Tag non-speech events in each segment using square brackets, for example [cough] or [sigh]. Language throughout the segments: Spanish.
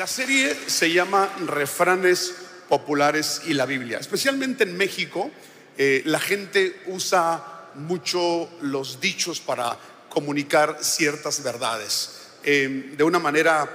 La serie se llama Refranes Populares y la Biblia. Especialmente en México, eh, la gente usa mucho los dichos para comunicar ciertas verdades. Eh, de una manera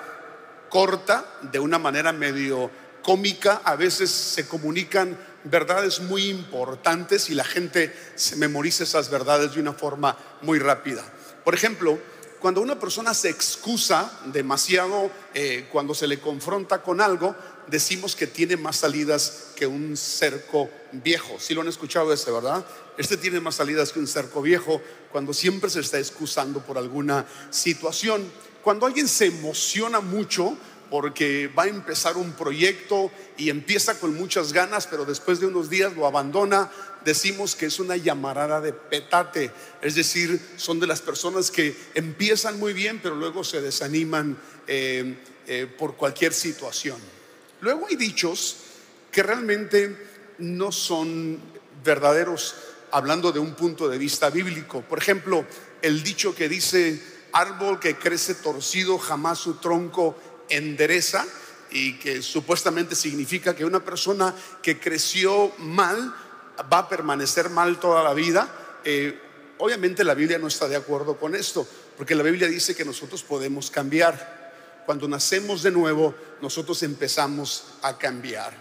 corta, de una manera medio cómica, a veces se comunican verdades muy importantes y la gente se memoriza esas verdades de una forma muy rápida. Por ejemplo, cuando una persona se excusa demasiado, eh, cuando se le confronta con algo, decimos que tiene más salidas que un cerco viejo. Si lo han escuchado ese, ¿verdad? Este tiene más salidas que un cerco viejo cuando siempre se está excusando por alguna situación. Cuando alguien se emociona mucho, porque va a empezar un proyecto y empieza con muchas ganas, pero después de unos días lo abandona, decimos que es una llamarada de petate, es decir, son de las personas que empiezan muy bien, pero luego se desaniman eh, eh, por cualquier situación. Luego hay dichos que realmente no son verdaderos, hablando de un punto de vista bíblico. Por ejemplo, el dicho que dice, árbol que crece torcido, jamás su tronco endereza y que supuestamente significa que una persona que creció mal va a permanecer mal toda la vida. Eh, obviamente la Biblia no está de acuerdo con esto, porque la Biblia dice que nosotros podemos cambiar. Cuando nacemos de nuevo, nosotros empezamos a cambiar.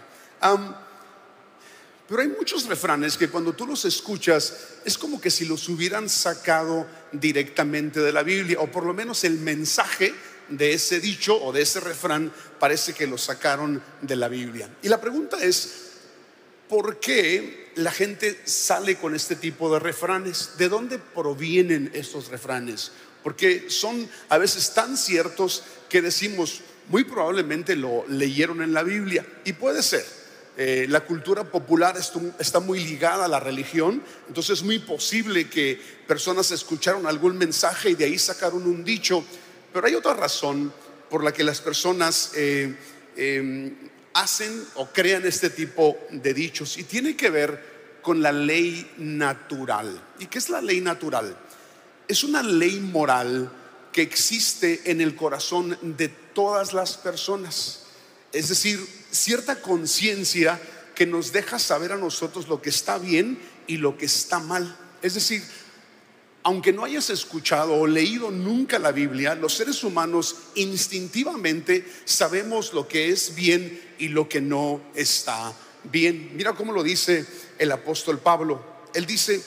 pero hay muchos refranes que cuando tú los escuchas es como que si los hubieran sacado directamente de la Biblia, o por lo menos el mensaje de ese dicho o de ese refrán parece que lo sacaron de la Biblia. Y la pregunta es, ¿por qué la gente sale con este tipo de refranes? ¿De dónde provienen estos refranes? Porque son a veces tan ciertos que decimos, muy probablemente lo leyeron en la Biblia. Y puede ser. Eh, la cultura popular está muy ligada a la religión, entonces es muy posible que personas escucharon algún mensaje y de ahí sacaron un dicho pero hay otra razón por la que las personas eh, em, hacen o crean este tipo de dichos y tiene que ver con la ley natural. ¿Y qué es la ley natural? Es una ley moral que existe en el corazón de todas las personas. Es decir, cierta conciencia que nos deja saber a nosotros lo que está bien y lo que está mal. Es decir, aunque no hayas escuchado o leído nunca la Biblia, los seres humanos instintivamente sabemos lo que es bien y lo que no está bien. Mira cómo lo dice el apóstol Pablo. Él dice,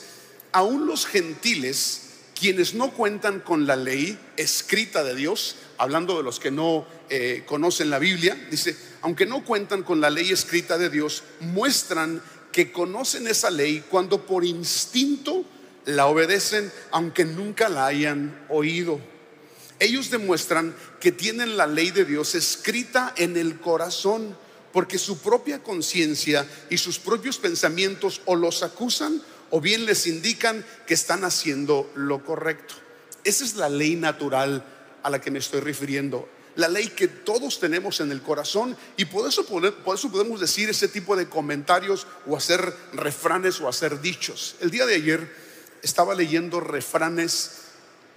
aún los gentiles, quienes no cuentan con la ley escrita de Dios, hablando de los que no eh, conocen la Biblia, dice, aunque no cuentan con la ley escrita de Dios, muestran que conocen esa ley cuando por instinto la obedecen aunque nunca la hayan oído. Ellos demuestran que tienen la ley de Dios escrita en el corazón porque su propia conciencia y sus propios pensamientos o los acusan o bien les indican que están haciendo lo correcto. Esa es la ley natural a la que me estoy refiriendo. La ley que todos tenemos en el corazón y por eso, por eso podemos decir ese tipo de comentarios o hacer refranes o hacer dichos. El día de ayer estaba leyendo refranes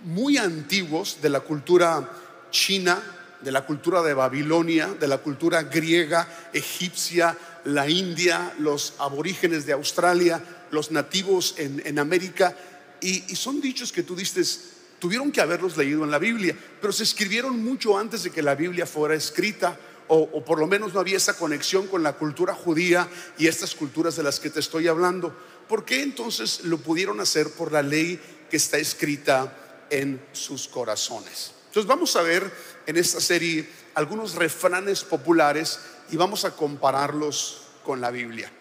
muy antiguos de la cultura china, de la cultura de Babilonia, de la cultura griega, egipcia, la India, los aborígenes de Australia, los nativos en, América. Y, son dichos que tú dices, tuvieron que haberlos leído en la Biblia, pero se escribieron mucho antes de que la Biblia fuera escrita. O, por lo menos no había esa conexión con la cultura judía y estas culturas de las que te estoy hablando. ¿Por qué entonces lo pudieron hacer por la ley que está escrita en sus corazones? Entonces vamos a ver en esta serie algunos refranes populares y vamos a compararlos con la Biblia.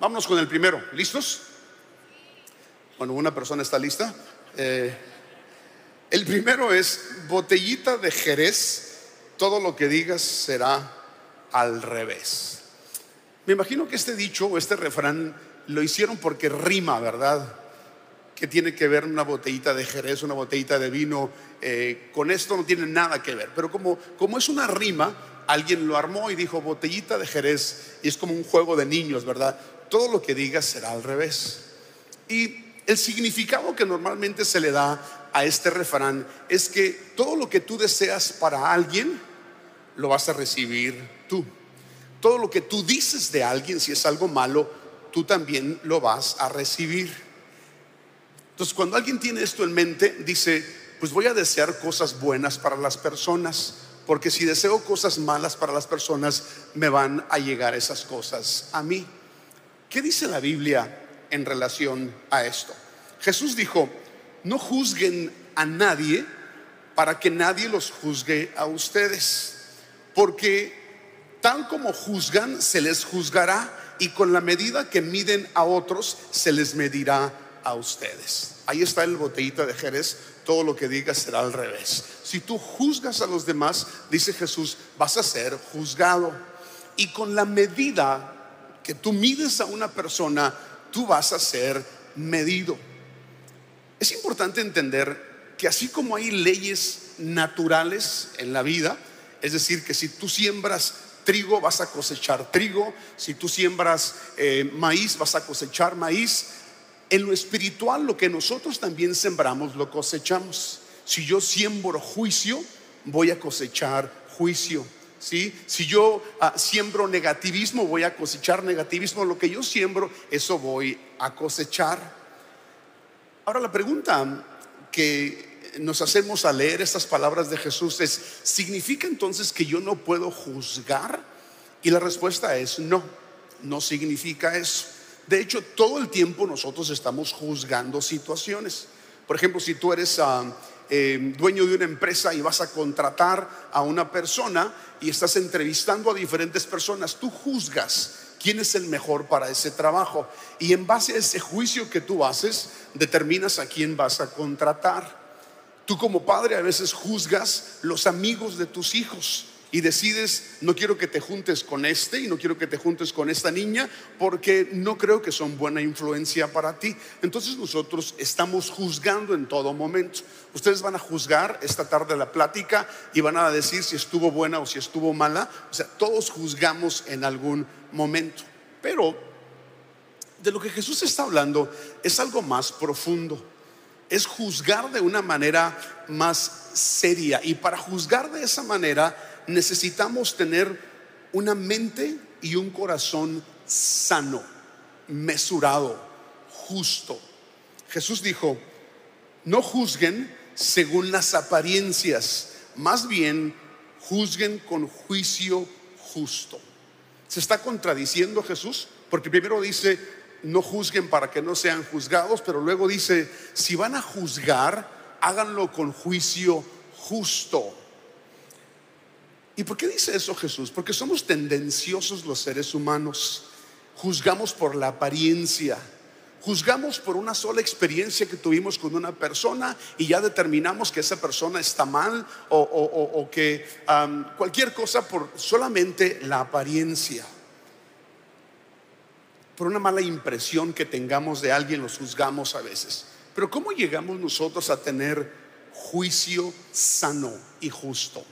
Vámonos con el primero. ¿Listos? Bueno, una persona está lista. Eh, el primero es botellita de Jerez. Todo lo que digas será al revés. Me imagino que este dicho o este refrán lo hicieron porque rima, ¿verdad? Que tiene que ver una botellita de jerez, una botellita de vino, eh, con esto no tiene nada que ver. Pero como, como es una rima, alguien lo armó y dijo botellita de jerez, y es como un juego de niños, ¿verdad? Todo lo que digas será al revés. Y el significado que normalmente se le da a este refrán es que todo lo que tú deseas para alguien, lo vas a recibir tú. Todo lo que tú dices de alguien, si es algo malo, tú también lo vas a recibir. Entonces, cuando alguien tiene esto en mente, dice, pues voy a desear cosas buenas para las personas, porque si deseo cosas malas para las personas, me van a llegar esas cosas a mí. ¿Qué dice la Biblia en relación a esto? Jesús dijo, no juzguen a nadie para que nadie los juzgue a ustedes, porque tal como juzgan, se les juzgará y con la medida que miden a otros, se les medirá a ustedes. Ahí está el botellita de Jerez, todo lo que digas será al revés. Si tú juzgas a los demás, dice Jesús, vas a ser juzgado. Y con la medida que tú mides a una persona, tú vas a ser medido. Es importante entender que así como hay leyes naturales en la vida, es decir, que si tú siembras trigo vas a cosechar trigo, si tú siembras eh, maíz vas a cosechar maíz. En lo espiritual lo que nosotros también sembramos lo cosechamos. Si yo siembro juicio, voy a cosechar juicio. ¿Sí? Si yo ah, siembro negativismo, voy a cosechar negativismo. Lo que yo siembro, eso voy a cosechar. Ahora la pregunta que nos hacemos a leer estas palabras de Jesús es, ¿significa entonces que yo no puedo juzgar? Y la respuesta es no, no significa eso. De hecho, todo el tiempo nosotros estamos juzgando situaciones. Por ejemplo, si tú eres ah, eh, dueño de una empresa y vas a contratar a una persona y estás entrevistando a diferentes personas, tú juzgas quién es el mejor para ese trabajo. Y en base a ese juicio que tú haces, determinas a quién vas a contratar. Tú como padre a veces juzgas los amigos de tus hijos y decides, no quiero que te juntes con este y no quiero que te juntes con esta niña porque no creo que son buena influencia para ti. Entonces nosotros estamos juzgando en todo momento. Ustedes van a juzgar esta tarde la plática y van a decir si estuvo buena o si estuvo mala. O sea, todos juzgamos en algún momento. Pero de lo que Jesús está hablando es algo más profundo es juzgar de una manera más seria. Y para juzgar de esa manera necesitamos tener una mente y un corazón sano, mesurado, justo. Jesús dijo, no juzguen según las apariencias, más bien juzguen con juicio justo. ¿Se está contradiciendo Jesús? Porque primero dice, no juzguen para que no sean juzgados, pero luego dice, si van a juzgar, háganlo con juicio justo. ¿Y por qué dice eso Jesús? Porque somos tendenciosos los seres humanos. Juzgamos por la apariencia. Juzgamos por una sola experiencia que tuvimos con una persona y ya determinamos que esa persona está mal o, que cualquier cosa por solamente la apariencia por una mala impresión que tengamos de alguien, los juzgamos a veces. Pero ¿cómo llegamos nosotros a tener juicio sano y justo?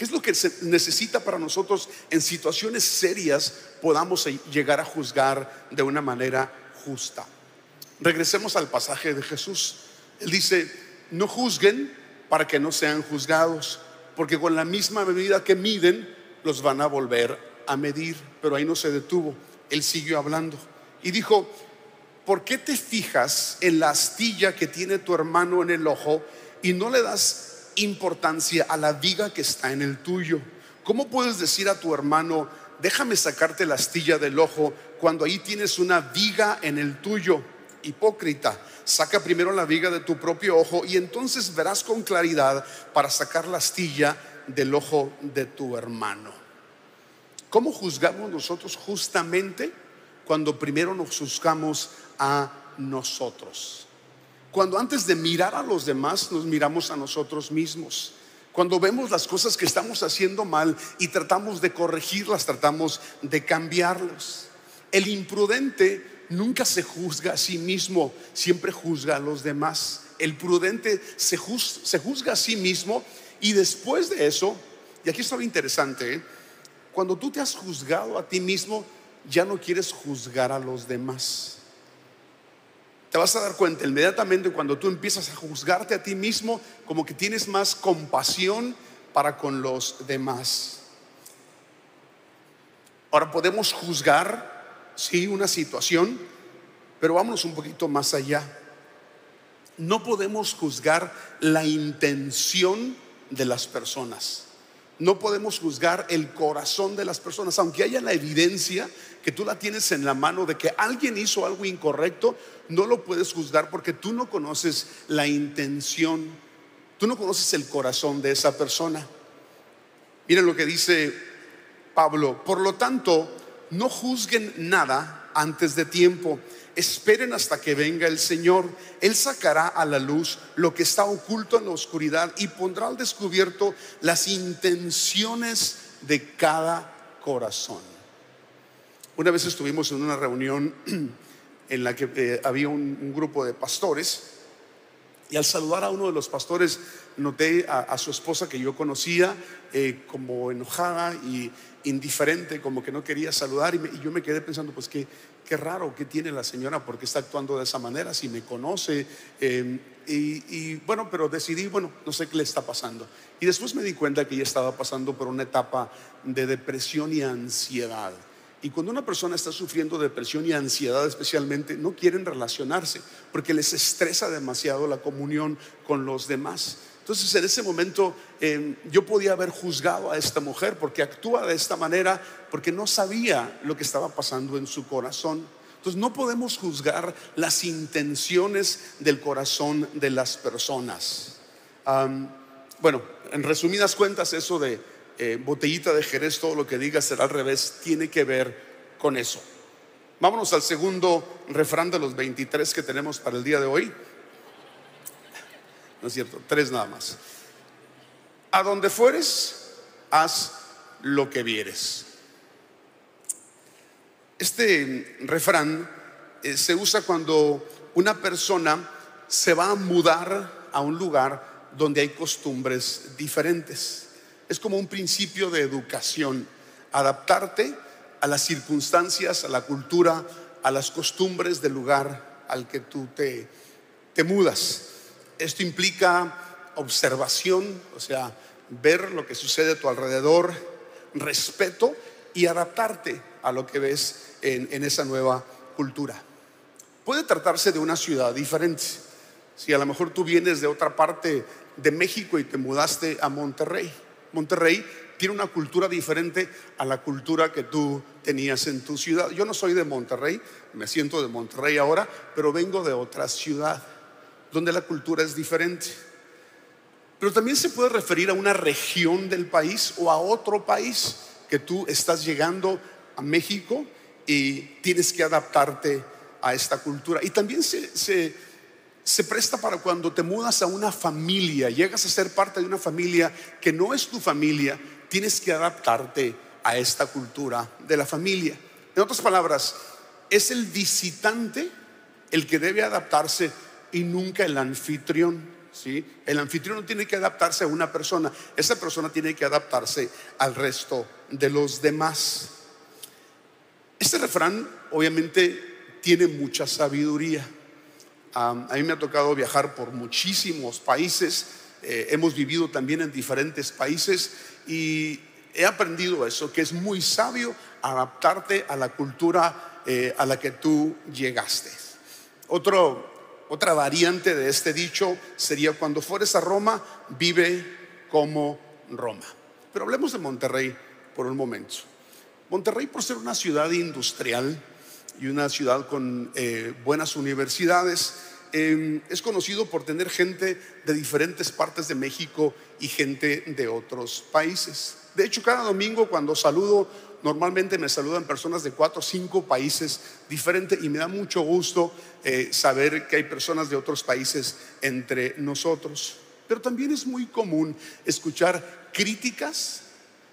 ¿Qué es lo que se necesita para nosotros en situaciones serias podamos llegar a juzgar de una manera justa? Regresemos al pasaje de Jesús. Él dice, no juzguen para que no sean juzgados, porque con la misma medida que miden, los van a volver a medir. Pero ahí no se detuvo. Él siguió hablando y dijo, ¿por qué te fijas en la astilla que tiene tu hermano en el ojo y no le das importancia a la viga que está en el tuyo? ¿Cómo puedes decir a tu hermano, déjame sacarte la astilla del ojo cuando ahí tienes una viga en el tuyo? Hipócrita, saca primero la viga de tu propio ojo y entonces verás con claridad para sacar la astilla del ojo de tu hermano. ¿Cómo juzgamos nosotros justamente? cuando primero nos juzgamos a nosotros. Cuando antes de mirar a los demás nos miramos a nosotros mismos. Cuando vemos las cosas que estamos haciendo mal y tratamos de corregirlas, tratamos de cambiarlas. El imprudente nunca se juzga a sí mismo, siempre juzga a los demás. El prudente se, juzga a sí mismo y después de eso, y aquí está lo interesante, ¿eh? cuando tú te has juzgado a ti mismo, ya no quieres juzgar a los demás. Te vas a dar cuenta inmediatamente cuando tú empiezas a juzgarte a ti mismo, como que tienes más compasión para con los demás. Ahora podemos juzgar, sí, una situación, pero vámonos un poquito más allá. No podemos juzgar la intención de las personas. No podemos juzgar el corazón de las personas, aunque haya la evidencia que tú la tienes en la mano de que alguien hizo algo incorrecto, no lo puedes juzgar porque tú no conoces la intención, tú no conoces el corazón de esa persona. Miren lo que dice Pablo, por lo tanto, no juzguen nada antes de tiempo esperen hasta que venga el Señor. Él sacará a la luz lo que está oculto en la oscuridad y pondrá al descubierto las intenciones de cada corazón. Una vez estuvimos en una reunión [clears throat] en la que eh, había un, grupo de pastores y al saludar a uno de los pastores noté a, su esposa que yo conocía eh, como enojada y indiferente, como que no quería saludar y, y yo me quedé pensando, pues que qué raro que tiene la señora porque está actuando de esa manera, si me conoce. Em, y, bueno, pero decidí, bueno, no sé qué le está pasando. Y después me di cuenta que ella estaba pasando por una etapa de depresión y ansiedad. Y cuando una persona está sufriendo depresión y ansiedad especialmente, no quieren relacionarse porque les estresa demasiado la comunión con los demás. Entonces en ese momento em, yo podía haber juzgado a esta mujer porque actúa de esta manera, porque no sabía lo que estaba pasando en su corazón. Entonces no podemos juzgar las intenciones del corazón de las personas. bueno, en resumidas cuentas, eso de eh, botellita de Jerez, todo lo que diga será al revés, tiene que ver con eso. Vámonos al segundo refrán de los 23 que tenemos para el día de hoy. ¿No es cierto? Tres nada más. A donde fueres, haz lo que vieres. Este refrán eh, se usa cuando una persona se va a mudar a un lugar donde hay costumbres diferentes. Es como un principio de educación, adaptarte a las circunstancias, a la cultura, a las costumbres del lugar al que tú te, te mudas. Esto implica observación, o sea, ver lo que sucede a tu alrededor, respeto y adaptarte a lo que ves en, esa nueva cultura. Puede tratarse de una ciudad diferente. Si a lo mejor tú vienes de otra parte de México y te mudaste a Monterrey, Monterrey tiene una cultura diferente a la cultura que tú tenías en tu ciudad. Yo no soy de Monterrey, me siento de Monterrey ahora, pero vengo de otra ciudad donde la cultura es diferente. Pero también se puede referir a una región del país o a otro país que tú estás llegando a México y tienes que adaptarte a esta cultura. Y también se, se, se, presta para cuando te mudas a una familia, llegas a ser parte de una familia que no es tu familia, tienes que adaptarte a esta cultura de la familia. En otras palabras, es el visitante el que debe adaptarse y nunca el anfitrión. ¿sí? El anfitrión no tiene que adaptarse a una persona, esa persona tiene que adaptarse al resto de los demás. Este refrán obviamente tiene mucha sabiduría. a mí me ha tocado viajar por muchísimos países, eh, hemos vivido también en diferentes países y he aprendido eso, que es muy sabio adaptarte a la cultura eh, a la que tú llegaste. Otro otra variante de este dicho sería cuando fueres a Roma, vive como Roma. Pero hablemos de Monterrey por un momento. Monterrey por ser una ciudad industrial y una ciudad con eh, buenas universidades, em, es conocido por tener gente de diferentes partes de México y gente de otros países. De hecho, cada domingo cuando saludo normalmente me saludan personas de cuatro o cinco países diferentes y me da mucho gusto eh, saber que hay personas de otros países entre nosotros. Pero también es muy común escuchar críticas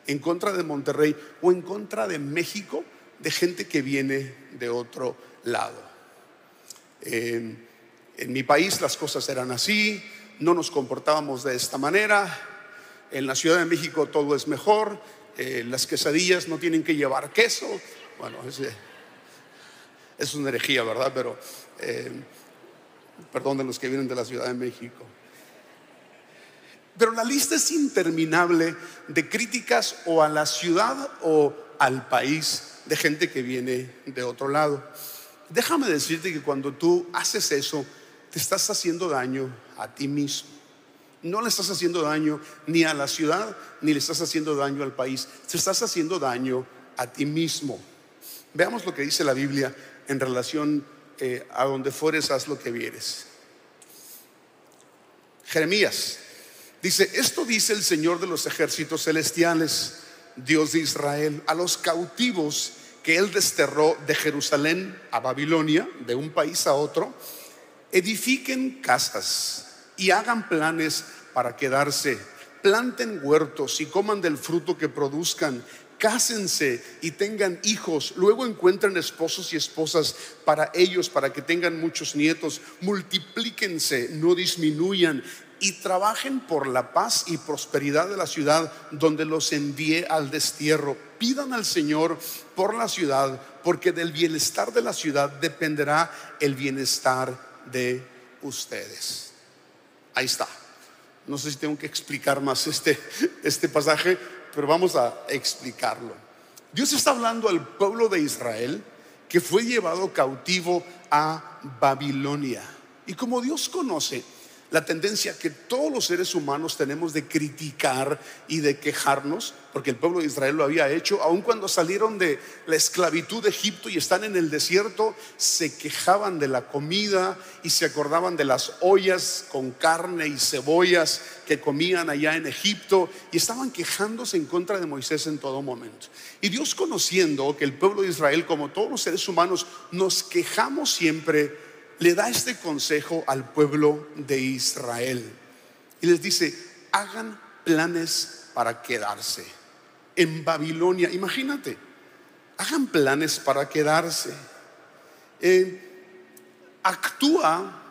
en contra de Monterrey o en contra de México de gente que viene de otro lado. en mi país las cosas eran así, no nos comportábamos de esta manera, en la Ciudad de México todo es mejor, eh, las quesadillas no tienen que llevar queso. Bueno, es, es una herejía, ¿verdad? Pero eh, perdón de los que vienen de la Ciudad de México. Pero la lista es interminable de críticas o a la ciudad o al país de gente que viene de otro lado. Déjame decirte que cuando tú haces eso, te estás haciendo daño a ti mismo. No le estás haciendo daño ni a la ciudad, ni le estás haciendo daño al país. Te estás haciendo daño a ti mismo. Veamos lo que dice la Biblia en relación eh, a donde fueres, haz lo que vieres. Jeremías dice, esto dice el Señor de los ejércitos celestiales, Dios de Israel, a los cautivos que él desterró de Jerusalén a Babilonia, de un país a otro, edifiquen casas y hagan planes para quedarse, planten huertos y coman del fruto que produzcan, cásense y tengan hijos, luego encuentren esposos y esposas para ellos, para que tengan muchos nietos, multiplíquense, no disminuyan y trabajen por la paz y prosperidad de la ciudad donde los envié al destierro. Pidan al Señor por la ciudad, porque del bienestar de la ciudad dependerá el bienestar de ustedes. Ahí está. No sé si tengo que explicar más este, este pasaje, pero vamos a explicarlo. Dios está hablando al pueblo de Israel que fue llevado cautivo a Babilonia. Y como Dios conoce, la tendencia que todos los seres humanos tenemos de criticar y de quejarnos, porque el pueblo de Israel lo había hecho, aun cuando salieron de la esclavitud de Egipto y están en el desierto, se quejaban de la comida y se acordaban de las ollas con carne y cebollas que comían allá en Egipto y estaban quejándose en contra de Moisés en todo momento. Y Dios conociendo que el pueblo de Israel, como todos los seres humanos, nos quejamos siempre, le da este consejo al pueblo de Israel. Y les dice, hagan planes para quedarse en Babilonia. Imagínate, hagan planes para quedarse. Eh, actúa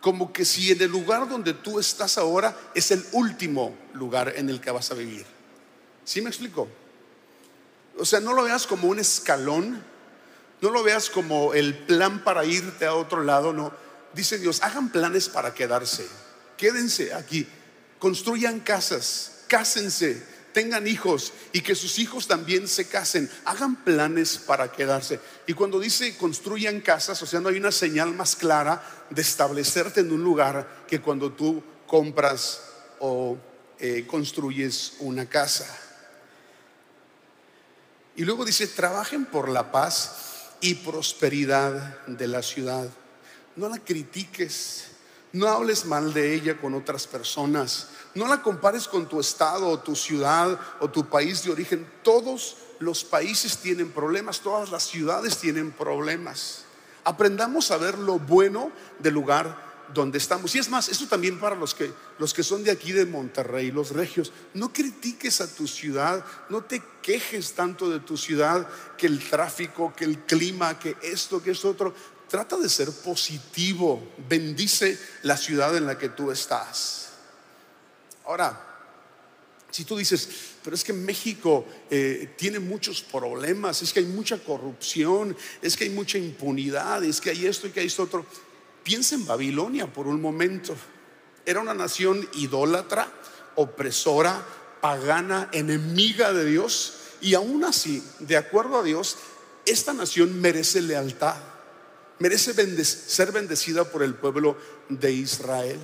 como que si en el lugar donde tú estás ahora es el último lugar en el que vas a vivir. ¿Sí me explico? O sea, no lo veas como un escalón no lo veas como el plan para irte a otro lado, no. Dice Dios, hagan planes para quedarse. Quédense aquí, construyan casas, cásense, tengan hijos y que sus hijos también se casen. Hagan planes para quedarse. Y cuando dice construyan casas, o sea, no hay una señal más clara de establecerte en un lugar que cuando tú compras o eh, construyes una casa. Y luego dice, trabajen por la paz y prosperidad de la ciudad. No la critiques, no hables mal de ella con otras personas, no la compares con tu estado o tu ciudad o tu país de origen. Todos los países tienen problemas, todas las ciudades tienen problemas. Aprendamos a ver lo bueno del lugar donde estamos. Y es más, eso también para los que, los que son de aquí de Monterrey, los regios. No critiques a tu ciudad, no te quejes tanto de tu ciudad, que el tráfico, que el clima, que esto, que esto otro. Trata de ser positivo, bendice la ciudad en la que tú estás. Ahora, si tú dices, pero es que México eh, tiene muchos problemas, es que hay mucha corrupción, es que hay mucha impunidad, es que hay esto y que hay esto otro Piensa en Babilonia por un momento. Era una nación idólatra, opresora, pagana, enemiga de Dios. Y aún así, de acuerdo a Dios, esta nación merece lealtad, merece ser bendecida por el pueblo de Israel.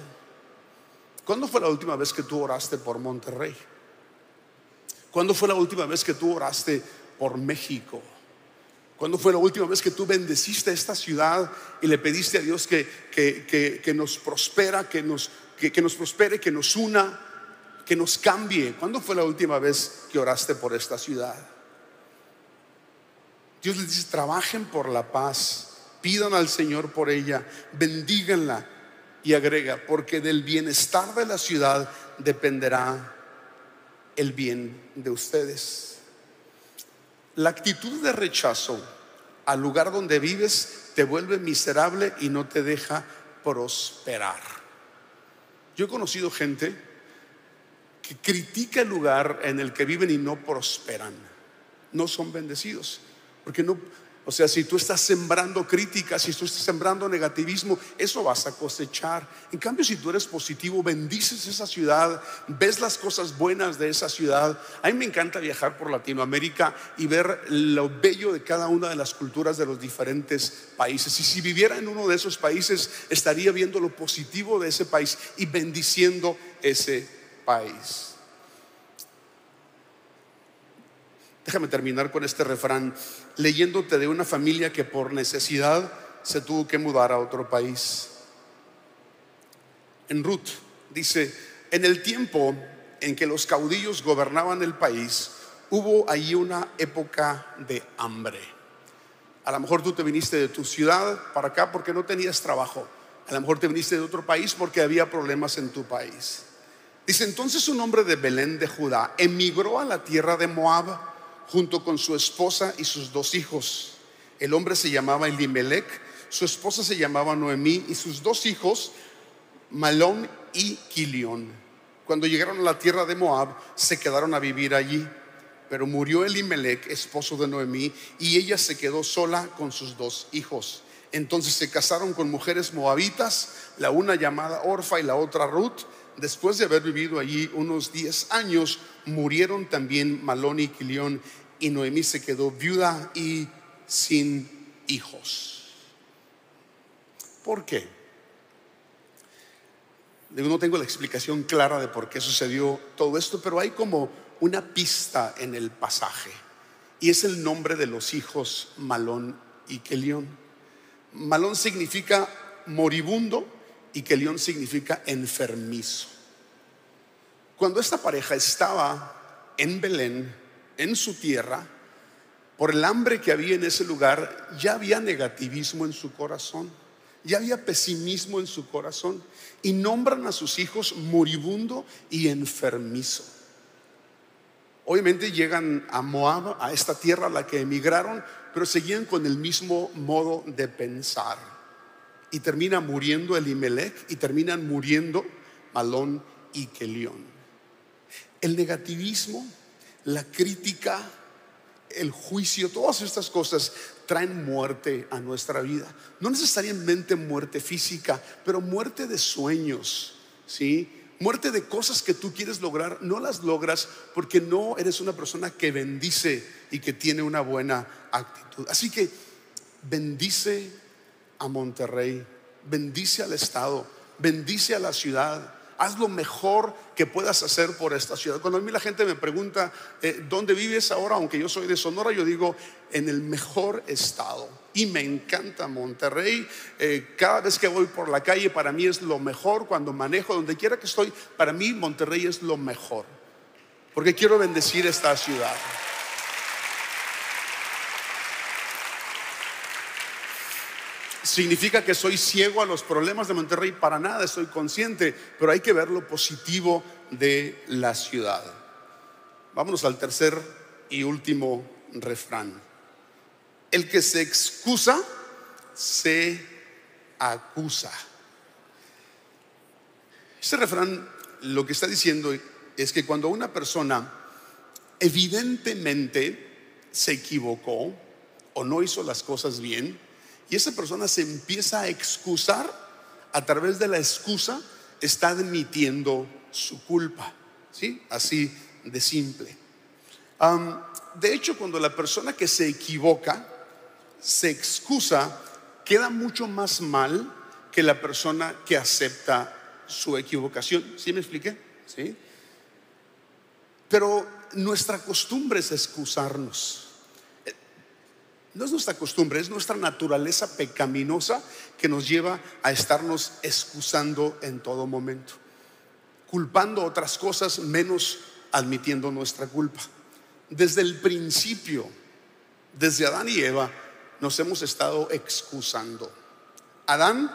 ¿Cuándo fue la última vez que tú oraste por Monterrey? ¿Cuándo fue la última vez que tú oraste por México? ¿Cuándo fue la última vez que tú bendeciste esta ciudad y le pediste a Dios que, que, nos prospera, que nos, que, nos prospere, que nos una, que nos cambie? ¿Cuándo fue la última vez que oraste por esta ciudad? Dios les dice, trabajen por la paz, pidan al Señor por ella, bendíganla y agrega, porque del bienestar de la ciudad dependerá el bien de ustedes. La actitud de rechazo al lugar donde vives te vuelve miserable y no te deja prosperar. Yo he conocido gente que critica el lugar en el que viven y no prosperan. No son bendecidos. Porque no, O sea, si tú estás sembrando críticas, si tú estás sembrando negativismo, eso vas a cosechar. En cambio, si tú eres positivo, bendices esa ciudad, ves las cosas buenas de esa ciudad. A mí me encanta viajar por Latinoamérica y ver lo bello de cada una de las culturas de los diferentes países. Y si viviera en uno de esos países, estaría viendo lo positivo de ese país y bendiciendo ese país. Déjame terminar con este refrán leyéndote de una familia que por necesidad se tuvo que mudar a otro país. En Ruth dice, en el tiempo en que los caudillos gobernaban el país, hubo allí una época de hambre. A lo mejor tú te viniste de tu ciudad para acá porque no tenías trabajo. A lo mejor te viniste de otro país porque había problemas en tu país. Dice entonces un hombre de Belén de Judá emigró a la tierra de Moab junto con su esposa y sus dos hijos. El hombre se llamaba Elimelech, su esposa se llamaba Noemí y sus dos hijos, Malón y Kilión. Cuando llegaron a la tierra de Moab, se quedaron a vivir allí. Pero murió Elimelech, esposo de Noemí, y ella se quedó sola con sus dos hijos. Entonces se casaron con mujeres moabitas, la una llamada Orfa y la otra Ruth. Después de haber vivido allí unos 10 años, murieron también Malón y Kilión, y Noemí se quedó viuda y sin hijos. ¿Por qué? No tengo la explicación clara de por qué sucedió todo esto, pero hay como una pista en el pasaje. Y es el nombre de los hijos Malón y Kelión. Malón significa moribundo y Kelión significa enfermizo. Cuando esta pareja estaba en Belén, en su tierra, por el hambre que había en ese lugar, ya había negativismo en su corazón, ya había pesimismo en su corazón, y nombran a sus hijos moribundo y enfermizo. Obviamente llegan a Moab, a esta tierra a la que emigraron, pero seguían con el mismo modo de pensar. Y termina muriendo Elimelech y terminan muriendo Malón y Kelión. El negativismo, la crítica, el juicio, todas estas cosas traen muerte a nuestra vida. No necesariamente muerte física, pero muerte de sueños, ¿sí? Muerte de cosas que tú quieres lograr, no las logras porque no eres una persona que bendice y que tiene una buena actitud. Así que bendice a Monterrey, bendice al Estado, bendice a la ciudad, haz lo mejor que puedas hacer por esta ciudad. Cuando a mí la gente me pregunta, eh, ¿dónde vives ahora? Aunque yo soy de Sonora, yo digo, en el mejor estado. Y me encanta Monterrey. Eh, cada vez que voy por la calle, para mí es lo mejor. Cuando manejo, donde quiera que estoy, para mí Monterrey es lo mejor. Porque quiero bendecir esta ciudad. ¿Significa que soy ciego a los problemas de Monterrey? Para nada, estoy consciente, pero hay que ver lo positivo de la ciudad. Vámonos al tercer y último refrán. El que se excusa, se acusa. Este refrán lo que está diciendo es que cuando una persona evidentemente se equivocó o no hizo las cosas bien, y esa persona se empieza a excusar, a través de la excusa está admitiendo su culpa. ¿Sí? Así de simple. de hecho, cuando la persona que se equivoca se excusa, queda mucho más mal que la persona que acepta su equivocación. ¿Sí me expliqué? ¿Sí? Pero nuestra costumbre es excusarnos. No es nuestra costumbre, es nuestra naturaleza pecaminosa que nos lleva a estarnos excusando en todo momento, culpando otras cosas menos admitiendo nuestra culpa. Desde el principio, desde Adán y Eva, nos hemos estado excusando. Adán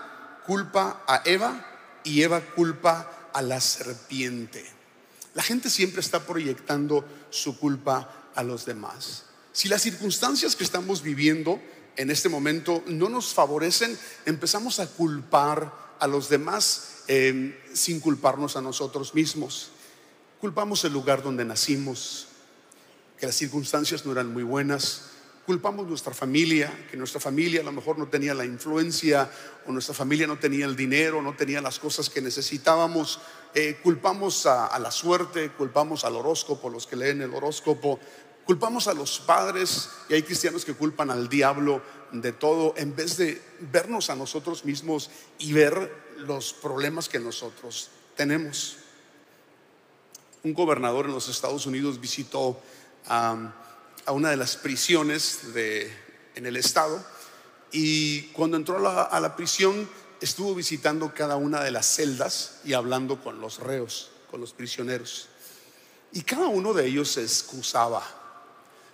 culpa a Eva y Eva culpa a la serpiente. La gente siempre está proyectando su culpa a los demás. Si las circunstancias que estamos viviendo en este momento no nos favorecen, empezamos a culpar a los demás em, sin culparnos a nosotros mismos. Culpamos el lugar donde nacimos, que las circunstancias no eran muy buenas, culpamos nuestra familia, que nuestra familia a lo mejor no tenía la influencia o nuestra familia no tenía el dinero, no tenía las cosas que necesitábamos. Eh, culpamos a, la suerte, culpamos al horóscopo, los que leen el horóscopo, culpamos a los padres y hay cristianos que culpan al diablo de todo en vez de vernos a nosotros mismos y ver los problemas que nosotros tenemos. Un gobernador en los Estados Unidos visitó a una de las prisiones de, en el estado y cuando entró a la, prisión estuvo visitando cada una de las celdas y hablando con los reos, con los prisioneros. Y cada uno de ellos se excusaba.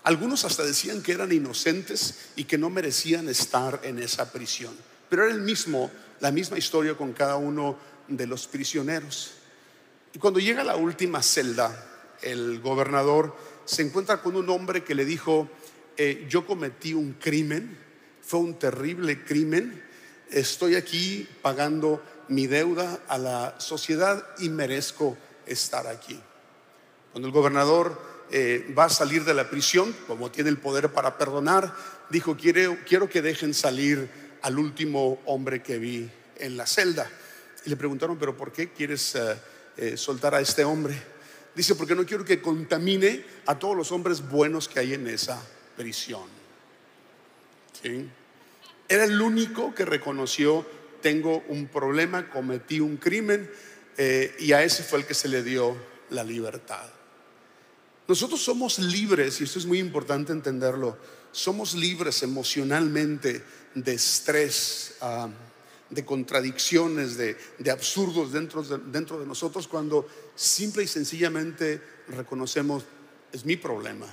Algunos hasta decían que eran inocentes y que no merecían estar en esa prisión. Pero era el mismo, la misma historia con cada uno de los prisioneros. Y cuando llega a la última celda, el gobernador se encuentra con un hombre que le dijo, eh, yo cometí un crimen, fue un terrible crimen, estoy aquí pagando mi deuda a la sociedad y merezco estar aquí. Cuando el gobernador eh, va a salir de la prisión, como tiene el poder para perdonar, dijo, quiero, quiero que dejen salir al último hombre que vi en la celda. Y le preguntaron, pero ¿por qué quieres eh, soltar a este hombre? Dice, porque no quiero que contamine a todos los hombres buenos que hay en esa prisión. Era el único que reconoció, tengo un problema, cometí un crimen, eh, y a ese fue el que se le dio la libertad. Nosotros somos libres, y esto es muy importante entenderlo, somos libres emocionalmente de estrés. De contradicciones, de, absurdos dentro de, dentro de nosotros cuando simple y sencillamente reconocemos, es mi problema,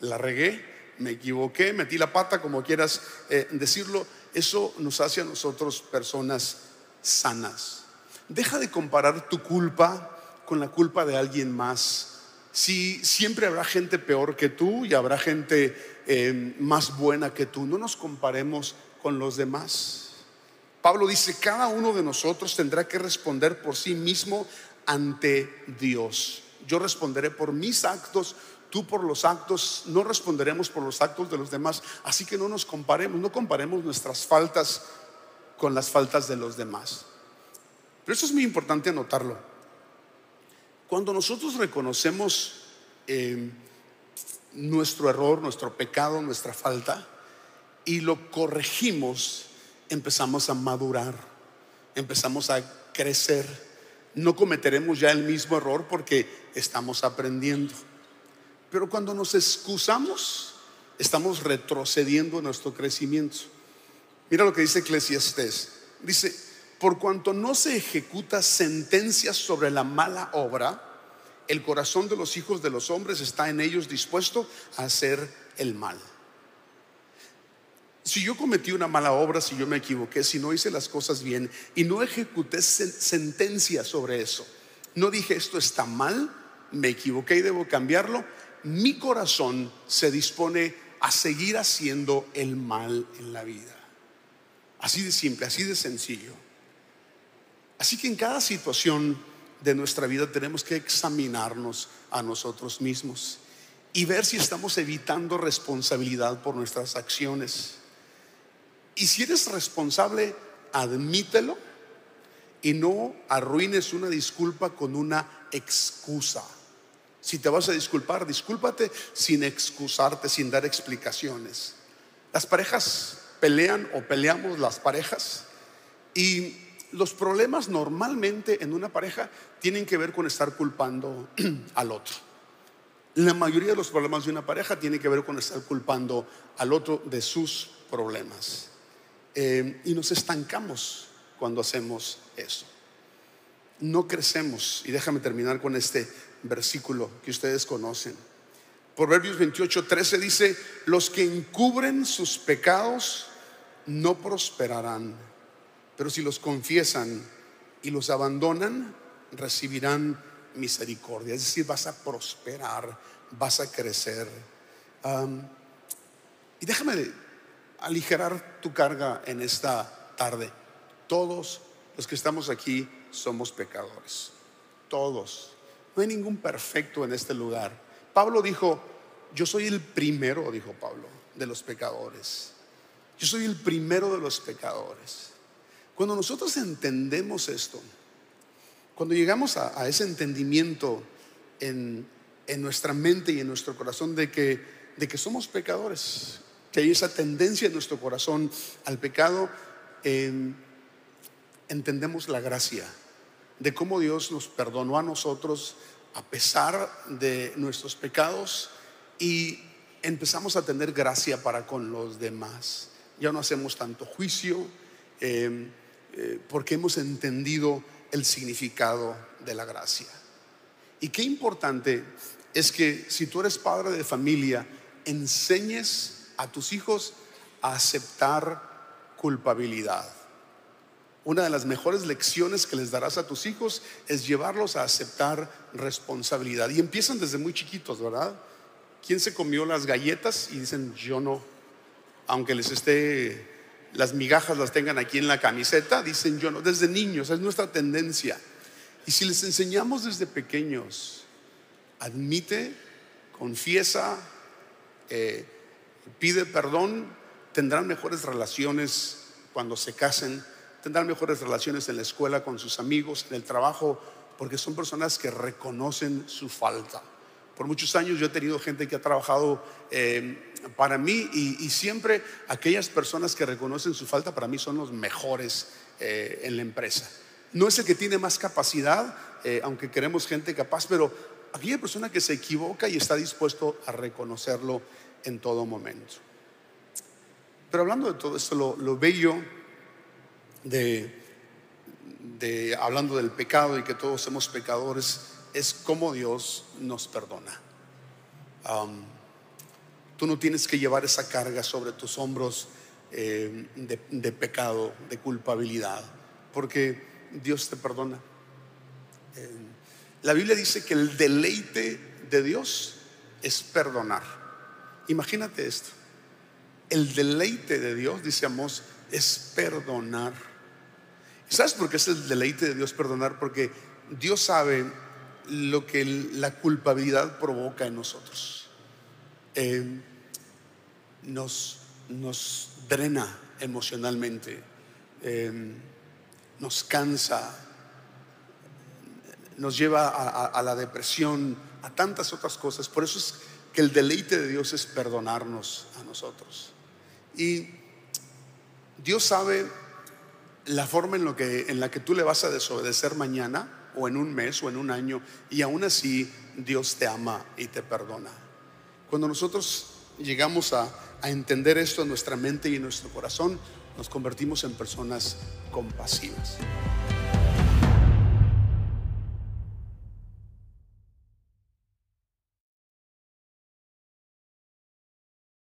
la regué, me equivoqué, metí la pata, como quieras eh, decirlo, eso nos hace a nosotros personas sanas. Deja de comparar tu culpa con la culpa de alguien más. Si siempre habrá gente peor que tú y habrá gente eh, más buena que tú, no nos comparemos con los demás. Pablo dice, cada uno de nosotros tendrá que responder por sí mismo ante Dios. Yo responderé por mis actos, tú por los actos, no responderemos por los actos de los demás. Así que no nos comparemos, no comparemos nuestras faltas con las faltas de los demás. Pero eso es muy importante anotarlo. Cuando nosotros reconocemos eh, nuestro error, nuestro pecado, nuestra falta, y lo corregimos, empezamos a madurar, empezamos a crecer. No cometeremos ya el mismo error porque estamos aprendiendo. Pero cuando nos excusamos, estamos retrocediendo nuestro crecimiento. Mira lo que dice Eclesiastes. Dice, por cuanto no se ejecuta sentencia sobre la mala obra, el corazón de los hijos de los hombres está en ellos dispuesto a hacer el mal. Si yo cometí una mala obra, si yo me equivoqué, si no hice las cosas bien y no ejecuté sentencia sobre eso, no dije esto está mal, me equivoqué y debo cambiarlo, mi corazón se dispone a seguir haciendo el mal en la vida. Así de simple, así de sencillo. Así que en cada situación de nuestra vida tenemos que examinarnos a nosotros mismos y ver si estamos evitando responsabilidad por nuestras acciones. Y si eres responsable, admítelo y no arruines una disculpa con una excusa. Si te vas a disculpar, discúlpate sin excusarte, sin dar explicaciones. Las parejas pelean o peleamos las parejas y los problemas normalmente en una pareja tienen que ver con estar culpando [clears throat] al otro. La mayoría de los problemas de una pareja tienen que ver con estar culpando al otro de sus problemas. Eh, y nos estancamos cuando hacemos eso. No crecemos. Y déjame terminar con este versículo que ustedes conocen. Proverbios 28, 13 dice, los que encubren sus pecados no prosperarán, pero si los confiesan y los abandonan, recibirán misericordia. Es decir, vas a prosperar, vas a crecer. y déjame aligerar tu carga en esta tarde. Todos los que estamos aquí somos pecadores. Todos. No hay ningún perfecto en este lugar. Pablo dijo, yo soy el primero, dijo Pablo, de los pecadores. Yo soy el primero de los pecadores. Cuando nosotros entendemos esto, cuando llegamos a, ese entendimiento en, nuestra mente y en nuestro corazón de que, somos pecadores, que hay esa tendencia en nuestro corazón al pecado, entendemos la gracia de cómo Dios nos perdonó a nosotros a pesar de nuestros pecados y empezamos a tener gracia para con los demás. Ya no hacemos tanto juicio em, eh, porque hemos entendido el significado de la gracia. Y qué importante es que si tú eres padre de familia, enseñes a tus hijos a aceptar culpabilidad. Una de las mejores lecciones que les darás a tus hijos es llevarlos a aceptar responsabilidad. Y empiezan desde muy chiquitos, ¿verdad? ¿Quién se comió las galletas? Y dicen, yo no. Aunque les esté, las migajas las tengan aquí en la camiseta, dicen, yo no. Desde niños, es nuestra tendencia. Y si les enseñamos desde pequeños, admite, confiesa, eh, pide perdón, tendrán mejores relaciones cuando se casen, tendrán mejores relaciones en la escuela con sus amigos, en el trabajo, porque son personas que reconocen su falta. Por muchos años yo he tenido gente que ha trabajado eh, para mí y, siempre aquellas personas que reconocen su falta para mí son los mejores eh, en la empresa. No es el que tiene más capacidad, eh, aunque queremos gente capaz, pero aquella persona que se equivoca y está dispuesto a reconocerlo en todo momento. Pero hablando de todo esto, lo, bello de, de hablando del pecado y que todos somos pecadores es cómo Dios nos perdona. Tú no tienes que llevar esa carga sobre tus hombros eh, de, pecado, de culpabilidad, porque Dios te perdona. Eh, la Biblia dice que el deleite de Dios es perdonar. Imagínate esto. El deleite de Dios, dice Amos, es perdonar. ¿Sabes por qué es el deleite de Dios perdonar? Porque Dios sabe lo que la culpabilidad provoca en nosotros. Eh, nos, nos, drena emocionalmente, eh, nos cansa, nos lleva a, la depresión, a tantas otras cosas. Por eso es que el deleite de Dios es perdonarnos a nosotros. Y Dios sabe la forma en, lo que, en la que tú le vas a desobedecer mañana o en un mes o en un año y aún así Dios te ama y te perdona. Cuando nosotros llegamos a, a entender esto en nuestra mente y en nuestro corazón, nos convertimos en personas compasivas.